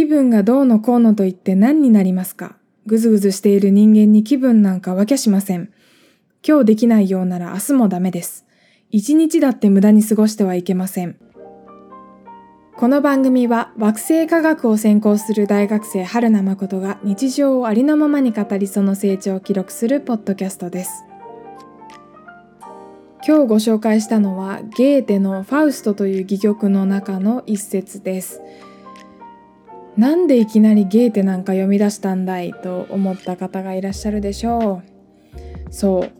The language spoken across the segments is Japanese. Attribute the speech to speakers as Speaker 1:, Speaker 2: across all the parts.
Speaker 1: 気分がどうのこうのと言って何になりますか？ぐずぐずしている人間に気分なんかわきゃしません。今日できないようなら明日もダメです。一日だって無駄に過ごしてはいけません。この番組は惑星科学を専攻する大学生春名誠が日常をありのままに語りその成長を記録するポッドキャストです。今日ご紹介したのはゲーテのファウストという戯曲の中の一節です。なんでいきなりゲーテなんか読み出したんだいと思った方がいらっしゃるでしょう。そう。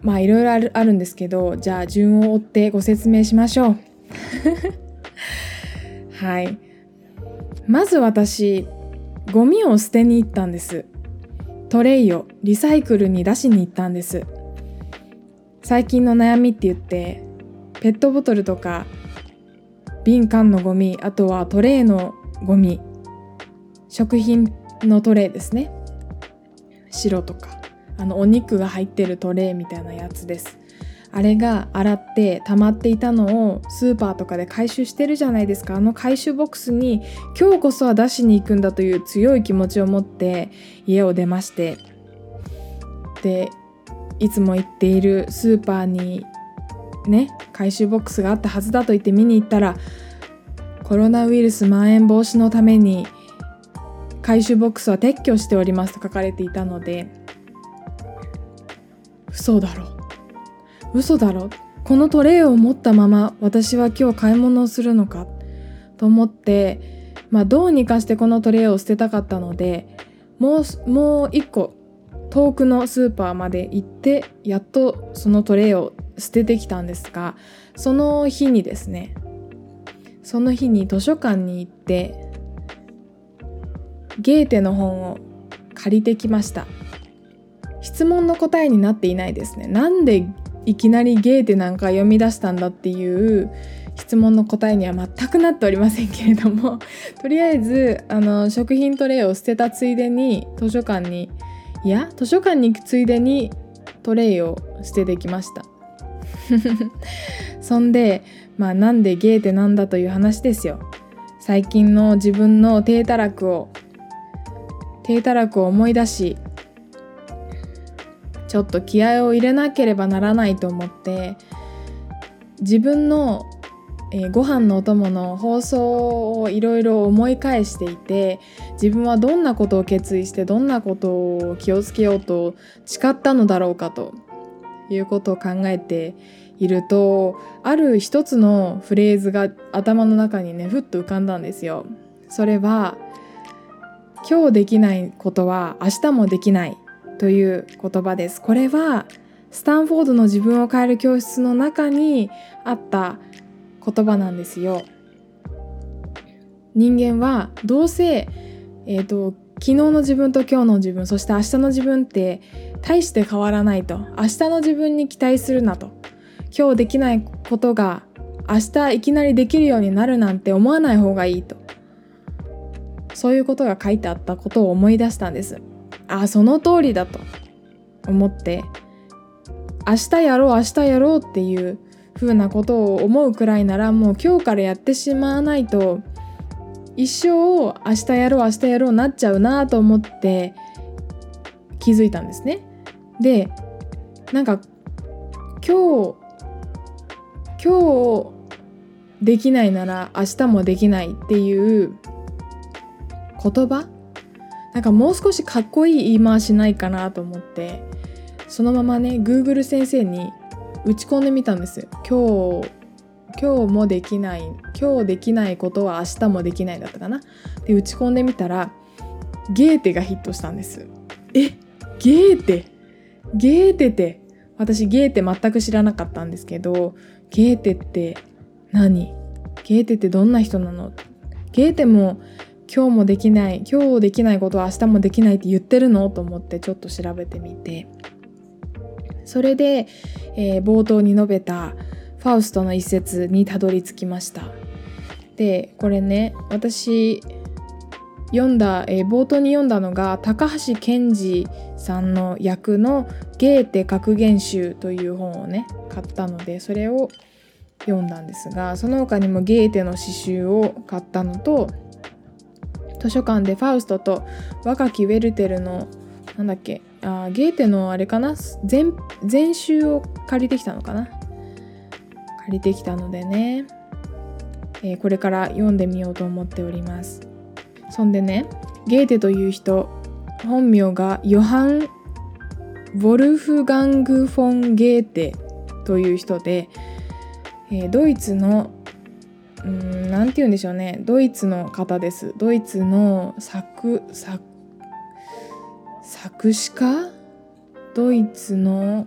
Speaker 1: まあいろいろあるあるんですけど、じゃあ順を追ってご説明しましょう。はい。まず私、ゴミを捨てに行ったんです。トレイをリサイクルに出しに行ったんです。最近の悩みって言って、ペットボトルとか瓶缶のゴミ、あとはトレイのゴミ、食品のトレイですね。白とか、あのお肉が入ってるトレイみたいなやつです。あれが洗って溜まっていたのをスーパーとかで回収してるじゃないですかあの回収ボックスに今日こそは出しに行くんだという強い気持ちを持って家を出ましてでいつも行っているスーパーにね回収ボックスがあったはずだと言って見に行ったらコロナウイルス蔓延防止のために回収ボックスは撤去しておりますと書かれていたので嘘だろ。う嘘だろ。このトレイを持ったまま私は今日買い物をするのかと思ってまあどうにかしてこのトレイを捨てたかったのでもうもう一個遠くのスーパーまで行ってやっとそのトレイを捨ててきたんですがその日にですねその日に図書館に行ってゲーテの本を借りてきました。質問の答えになっていないですね。なんでいきなりゲーテなんか読み出したんだっていう質問の答えには全くなっておりませんけれども。とりあえずあの食品トレイを捨てたついでに図書館にいや図書館に行くついでにトレイを捨ててきました。そんでまあなんでゲーテなんだという話ですよ。最近の自分の低たらくを低たらくを思い出しちょっと気合を入れなければならないと思って自分の、えー、ご飯のお供の放送をいろいろ思い返していて自分はどんなことを決意してどんなことを気をつけようと誓ったのだろうかということを考えているとある一つのフレーズが頭の中にねふっと浮かんだんですよ。それは今日できないことは明日もできないという言葉です。これはスタンフォードの自分を変える教室の中にあった言葉なんですよ。人間はどうせ、えーと、昨日の自分と今日の自分そして明日の自分って大して変わらないと明日の自分に期待するなと今日できないことが明日いきなりできるようになるなんて思わない方がいいとそういうことが書いてあったことを思い出したんです。あその通りだと思って明日やろう明日やろうっていう風なことを思うくらいならもう今日からやってしまわないと一生明日やろう明日やろうなっちゃうなと思って気づいたんですね。でなんか今日今日できないなら明日もできないっていう言葉？なんかもう少しかっこいい言い回しないかなと思って。そのままね Google 先生に打ち込んでみたんです。今日今日もできない今日できないことは明日もできないだったかな？で打ち込んでみたらゲーテがヒットしたんです。え？ゲーテ？ゲーテって私ゲーテ全く知らなかったんですけどゲーテって何？ゲーテってどんな人なの？ゲーテも今日もできない今日できないことは明日もできないって言ってるの？と思ってちょっと調べてみて。それで、えー、冒頭に述べたファウストの一節にたどり着きました。でこれね私読んだ、えー、冒頭に読んだのが高橋健二さんの役の「ゲーテ格言集」という本をね買ったのでそれを読んだんですがその他にもゲーテの詩集を買ったのと図書館でファウストと若きウェルテルのなんだっけあゲーテのあれかな？全全集を借りてきたのかな？借りてきたのでね、えー、これから読んでみようと思っております。そんでねゲーテという人本名がヨハン・ウォルフガング・フォン・ゲーテという人で、えー、ドイツのうんなて言うんでしょうね。ドイツの方です。ドイツの作作作詞家？ドイツの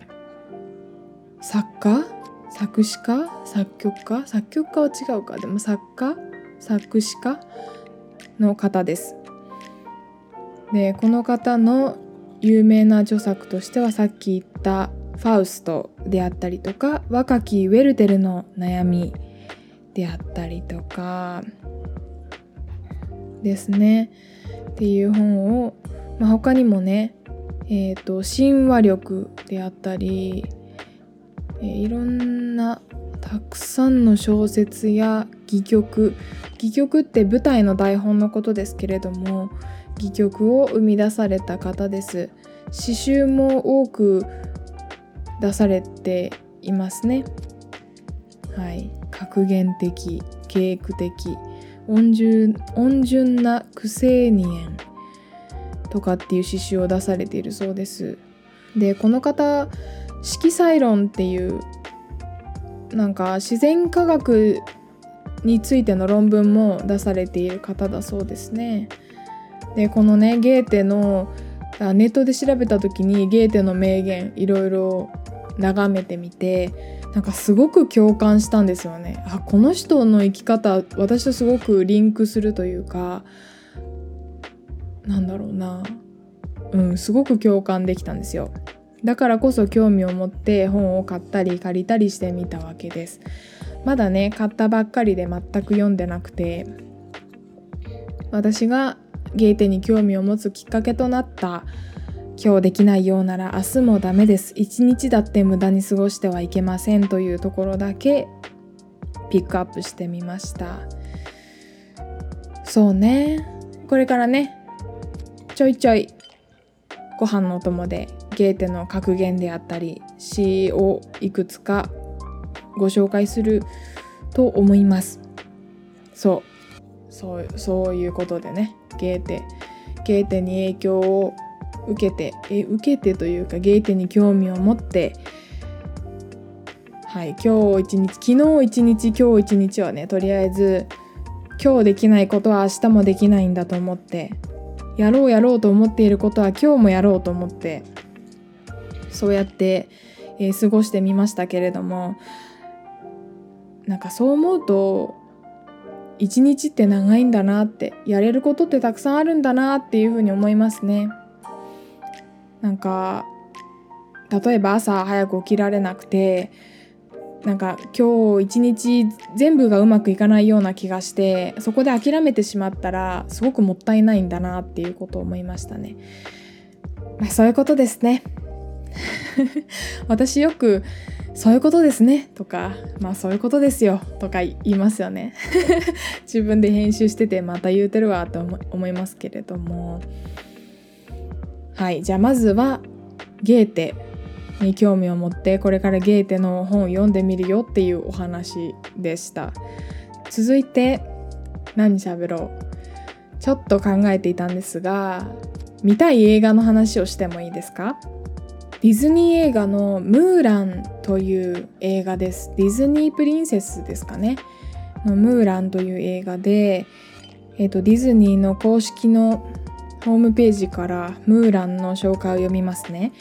Speaker 1: 作家？作詞家？作曲家？作曲家は違うか。でも作家？作詞家の方です。でこの方の有名な著作としてはさっき言った「ファウスト」であったりとか若きウェルテルの悩みであったりとかですね。っていう本を、まあ、他にもねえーと、神話力であったり、えー、いろんなたくさんの小説や戯曲戯曲って舞台の台本のことですけれども戯曲を生み出された方です。詩集も多く出されていますね。はい。格言的稽句的温順温順な苦青年とかっていう詩集を出されているそうです。でこの方色彩論っていうなんか自然科学についての論文も出されている方だそうですね。でこのねゲーテのネットで調べた時にゲーテの名言いろいろ眺めてみてなんかすごく共感したんですよね。あこの人の生き方私とすごくリンクするというかなんだろうな。うんすごく共感できたんですよ。だからこそ興味を持って本を買ったり借りたりしてみたわけです。まだね買ったばっかりで全く読んでなくて私がゲーテに興味を持つきっかけとなった今日できないようなら明日もダメです。一日だって無駄に過ごしてはいけませんというところだけピックアップしてみました。そうね。これからねちょいちょいご飯のお供でゲーテの格言であったり詩をいくつかご紹介すると思います。そう。そうそういうことでねゲーテゲーテに影響を受けてえ受けてというかゲーテに興味を持ってはい今日一日昨日一日今日一日はねとりあえず今日できないことは明日もできないんだと思ってやろうやろうと思っていることは今日もやろうと思ってそうやって、えー、過ごしてみましたけれどもなんかそう思うと一日って長いんだなってやれることってたくさんあるんだなっていうふうに思いますね。なんか例えば朝早く起きられなくてなんか今日一日全部がうまくいかないような気がしてそこで諦めてしまったらすごくもったいないんだなっていうことを思いましたね。まあ、そういうことですね。私よくそういうことですねとかまあそういうことですよとか言いますよね。自分で編集しててまた言うてるわと思いますけれどもはい。じゃあまずはゲーテ。に興味を持ってこれからゲーテの本を読んでみるよっていうお話でした。続いて何喋ろう。ちょっと考えていたんですが見たい映画の話をしてもいいですか？ディズニー映画の「ムーラン」という映画です。ディズニープリンセスですかね。のムーランという映画で、えーと、ディズニーの公式のホームページからムーランの紹介を読みますね。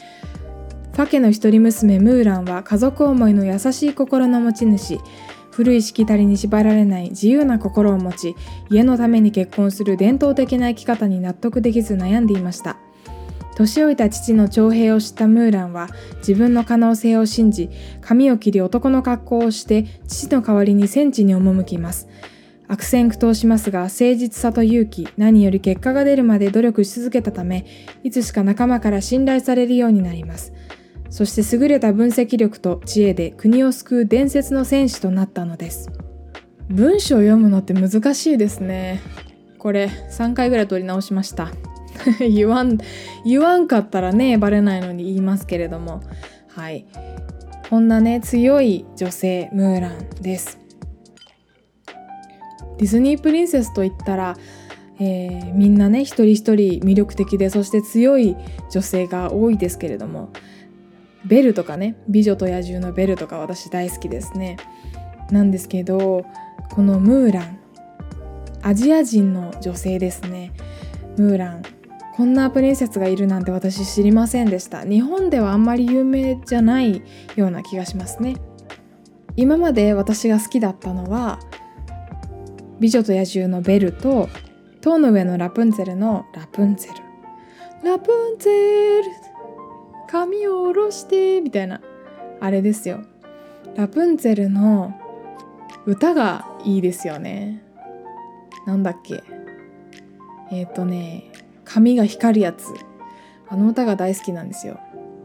Speaker 1: ファケの一人娘ムーランは家族思いの優しい心の持ち主。古いしきたりに縛られない自由な心を持ち家のために結婚する伝統的な生き方に納得できず悩んでいました。年老いた父の徴兵を知ったムーランは自分の可能性を信じ髪を切り男の格好をして父の代わりに戦地に赴きます。悪戦苦闘しますが誠実さと勇気何より結果が出るまで努力し続けたためいつしか仲間から信頼されるようになります。そして優れた分析力と知恵で国を救う伝説の戦士となったのです。文章を読むのって難しいですね。これ3回ぐらい撮り直しました。言わん言わんかったらねバレないのに言いますけれども。はい。こんなね強い女性ムーランです。ディズニープリンセスといったら、えー、みんなね一人一人魅力的でそして強い女性が多いですけれどもベルとかね美女と野獣のベルとか私大好きですね。なんですけどこのムーランアジア人の女性ですね。ムーランこんなプリンセスがいるなんて私知りませんでした。日本ではあんまり有名じゃないような気がしますね。今まで私が好きだったのは美女と野獣のベルと塔の上のラプンツェルのラプンツェル。ラプンツェル髪を下ろしてみたいな。あれですよ。ラプンツェルの歌がいいですよね。なんだっけ。えっ、ー、とね髪が光るやつ。あの歌が大好きなんですよ。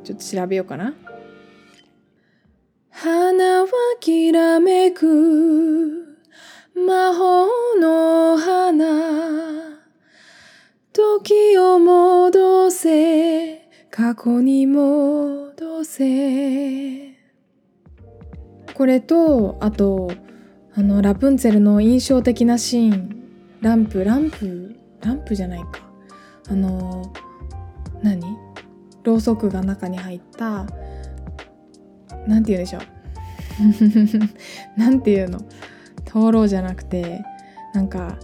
Speaker 1: ちょっと調べようかな。花はきらめく。魔法の花時を戻せ過去に戻せ。これとあとあのラプンツェルの印象的なシーン。ランプランプランプじゃないか。あの何？ろうそくが中に入った何て言うんでしょう。何て言うの？灯籠じゃなくてなんか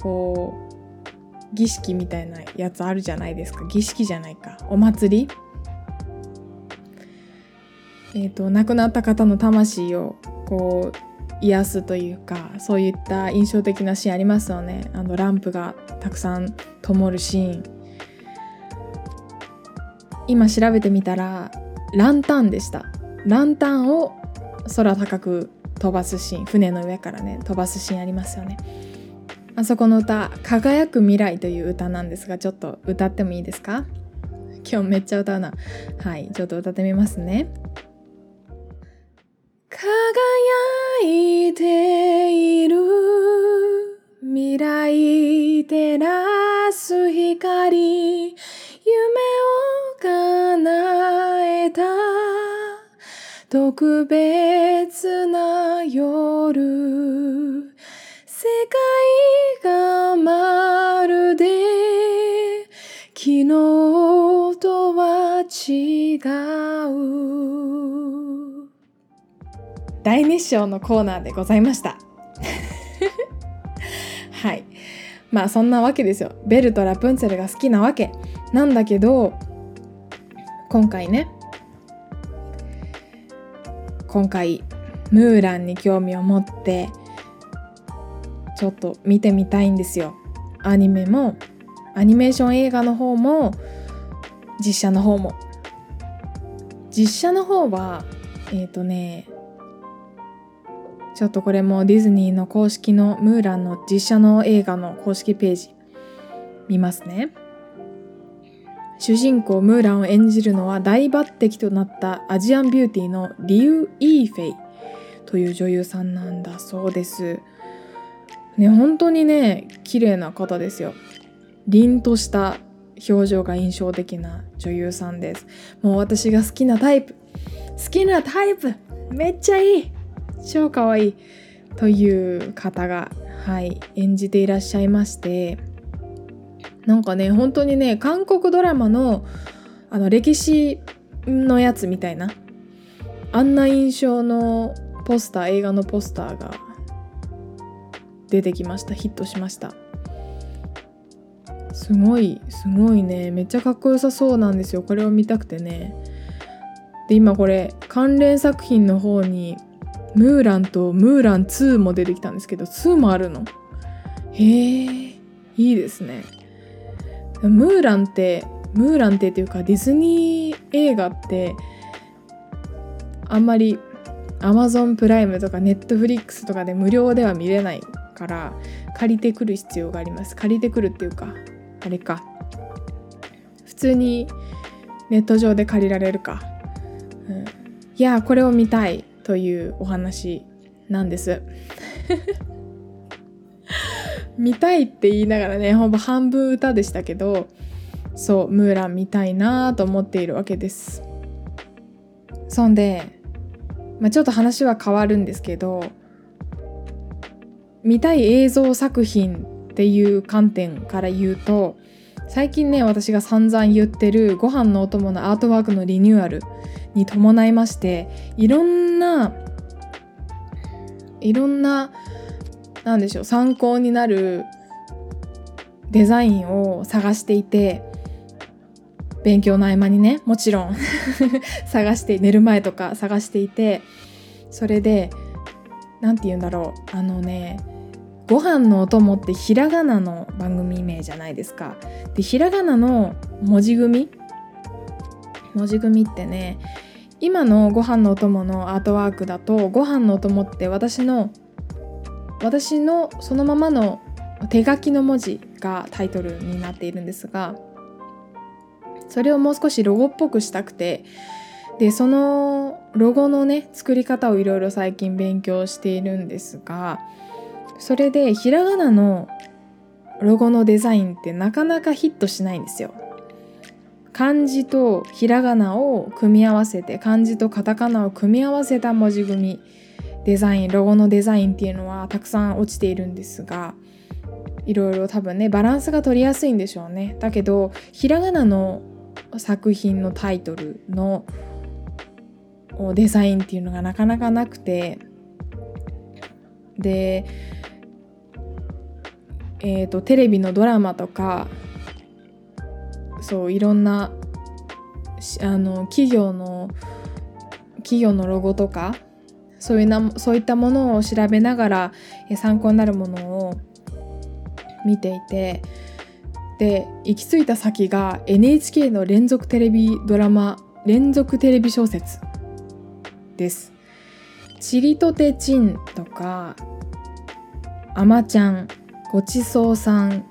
Speaker 1: こう儀式みたいなやつあるじゃないですか。儀式じゃないか。お祭り？えっ、ー、と亡くなった方の魂をこう癒すというかそういった印象的なシーンありますよね。あのランプがたくさん灯るシーン。今調べてみたらランタンでした。ランタンを空高く飛ばすシーン船の上からね飛ばすシーンありますよね。あそこの歌「輝く未来」という歌なんですがちょっと歌ってもいいですか？今日めっちゃ歌うな。はいちょっと歌ってみますね。輝いている未来照ら特別な夜世界がまるで昨日とは違う。大熱唱のコーナーでございました。はい。まあそんなわけですよ。ベルとラプンツェルが好きなわけ。なんだけど今回ね今回ムーランに興味を持ってちょっと見てみたいんですよアニメもアニメーション映画の方も実写の方も実写の方はえっ、ー、とねちょっとこれもディズニーの公式のムーランの実写の映画の公式ページ見ますね。主人公ムーランを演じるのは大抜擢となったアジアンビューティーのリュウ・イーフェイという女優さんなんだそうです。ね、本当にね、綺麗な方ですよ。凛とした表情が印象的な女優さんです。もう私が好きなタイプ。好きなタイプめっちゃいい超可愛いという方が、はい、演じていらっしゃいましてなんかね本当にね韓国ドラマのあの歴史のやつみたいなあんな印象のポスター映画のポスターが出てきましたヒットしました。すごいすごいねめっちゃかっこよさそうなんですよ。これを見たくてね。で今これ関連作品の方にムーランとムーラン2も出てきたんですけど2もあるの？へえいいですね。ムーランってムーランってっていうかディズニー映画ってあんまり Amazon プライムとか Netflix とかで無料では見れないから借りてくる必要があります。借りてくるっていうかあれか。普通にネット上で借りられるか、うん、いやこれを見たいというお話なんです。見たいって言いながらねほぼ半分歌でしたけどそうムーラン見たいなと思っているわけです。そんで、まあ、ちょっと話は変わるんですけど見たい映像作品っていう観点から言うと最近ね私が散々言ってるご飯のお供のアートワークのリニューアルに伴いましていろんないろんな何でしょう参考になるデザインを探していて勉強の合間にねもちろん 探して寝る前とか探していてそれで何て言うんだろうあのねご飯のお供ってひらがなの番組名じゃないですか。でひらがなの文字組文字組ってね今のご飯のお供のアートワークだとご飯のお供って私の私のそのままの手書きの文字がタイトルになっているんですがそれをもう少しロゴっぽくしたくてでそのロゴのね作り方をいろいろ最近勉強しているんですがそれでひらがなのロゴのデザインってなかなかヒットしないんですよ。漢字とひらがなを組み合わせて漢字とカタカナを組み合わせた文字組みデザインロゴのデザインっていうのはたくさん落ちているんですがいろいろ多分ねバランスが取りやすいんでしょうね。だけどひらがなの作品のタイトルのデザインっていうのがなかなかなくてでえーと、テレビのドラマとかそういろんなあの企業の企業のロゴとかそういうなそういったものを調べながら参考になるものを見ていてで行き着いた先が NHK の連続テレビドラマ連続テレビ小説です。ちりとてちんとかあまちゃんごちそうさん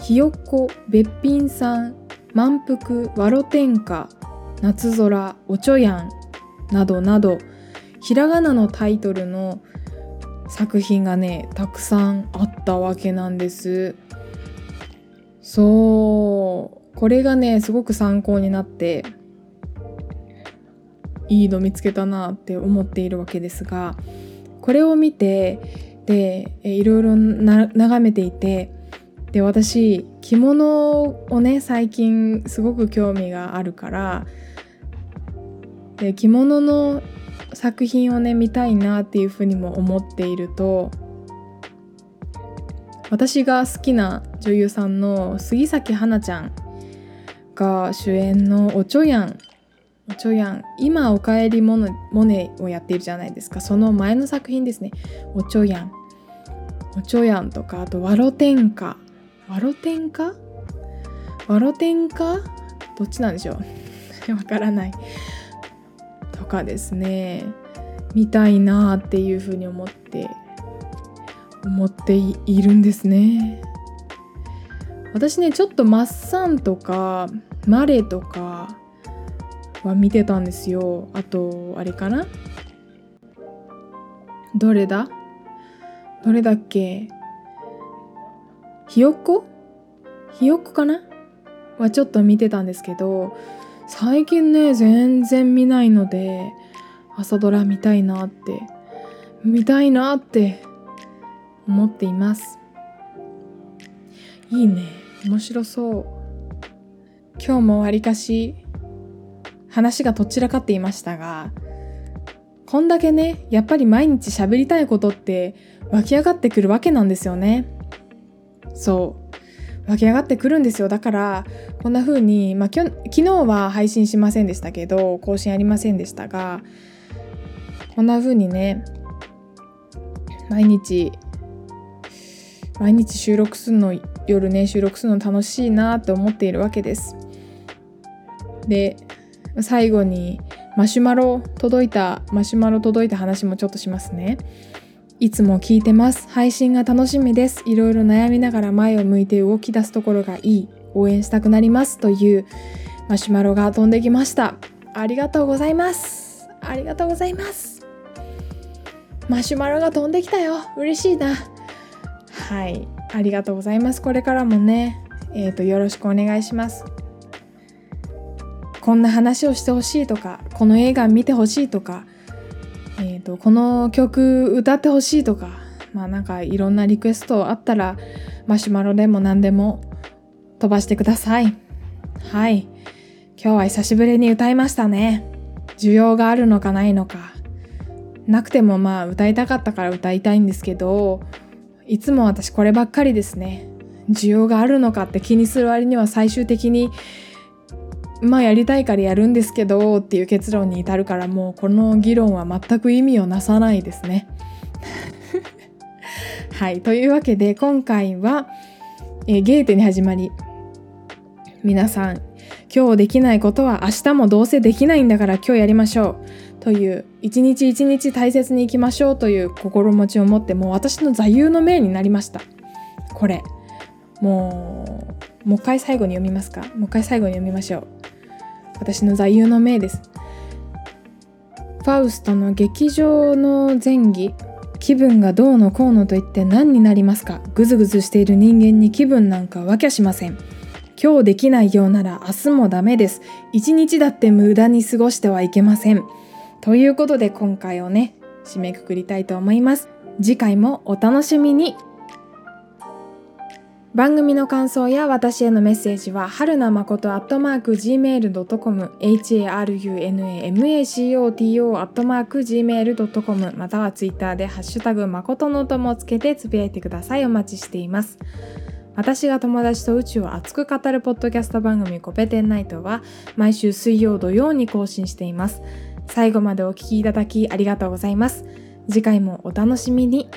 Speaker 1: ひよっこべっぴんさん満腹わろ天下夏空おちょやんなどなどひらがなのタイトルの作品がねたくさんあったわけなんです。そう。これがねすごく参考になっていいの見つけたなって思っているわけですがこれを見てでいろいろ眺めていてで私着物をね最近すごく興味があるからで着物の作品をね見たいなっていうふうにも思っていると私が好きな女優さんの杉咲花ちゃんが主演の「おちょやん」おちょやん今おかえりモネをやっているじゃないですか。その前の作品ですね。おちょやん。おちょやんとかあとわろ天下わろ天下わろ天下どっちなんでしょう。わからない。とかですね見たいなっていうふうに思って思っているんですね。私ねちょっとマッサンとかマレとかは見てたんですよ。あとあれかな？どれだ？どれだっけ？ひよっこ？ひよっこかな？はちょっと見てたんですけど最近ね全然見ないので朝ドラ見たいなって見たいなって思っています。いいね。面白そう。今日もわりかし話がとっちらかっていましたがこんだけねやっぱり毎日喋りたいことって湧き上がってくるわけなんですよね。そう。湧き上がってくるんですよ。だからこんな風にまあ昨日は配信しませんでしたけど更新ありませんでしたがこんな風にね毎日毎日収録するの夜ね収録するの楽しいなと思っているわけです。で最後にマシュマロ届いたマシュマロ届いた話もちょっとしますね。いつも聞いてます。配信が楽しみです。いろいろ悩みながら前を向いて動き出すところがいい。応援したくなりますというマシュマロが飛んできました。ありがとうございます。ありがとうございます。マシュマロが飛んできたよ。嬉しいな。はい。ありがとうございます。これからもね。えーと、よろしくお願いします。こんな話をしてほしいとかこの映画見てほしいとか、と、この曲歌ってほしいとかまあなんかいろんなリクエストあったらマシュマロでも何でも飛ばしてください。はい。今日は久しぶりに歌いましたね。需要があるのかないのか。なくてもまあ歌いたかったから歌いたいんですけどいつも私こればっかりですね。需要があるのかって気にする割には最終的にまあやりたいからやるんですけどっていう結論に至るからもうこの議論は全く意味をなさないですね。はい。というわけで今回は、えー、ゲーテに始まり皆さん今日できないことは明日もどうせできないんだから今日やりましょうという一日一日大切にいきましょうという心持ちを持ってもう私の座右の銘になりました。これ。もうもう一回最後に読みますか？もう一回最後に読みましょう。私の座右の銘です。ファウストの劇場の前儀気分がどうのこうのと言って何になりますか？ぐずぐずしている人間に気分なんかわきゃしません。今日できないようなら明日もダメです。一日だって無駄に過ごしてはいけません。ということで今回をね締めくくりたいと思います。次回もお楽しみに。番組の感想や私へのメッセージは、はるなまことアットマーク gmail.com、harunamacoto アットマーク gmail.com、またはツイッターでハッシュタグまことのともつけてつぶやいてください。お待ちしています。私が友達と宇宙を熱く語るポッドキャスト番組コペテンナイトは毎週水曜土曜に更新しています。最後までお聴きいただきありがとうございます。次回もお楽しみに。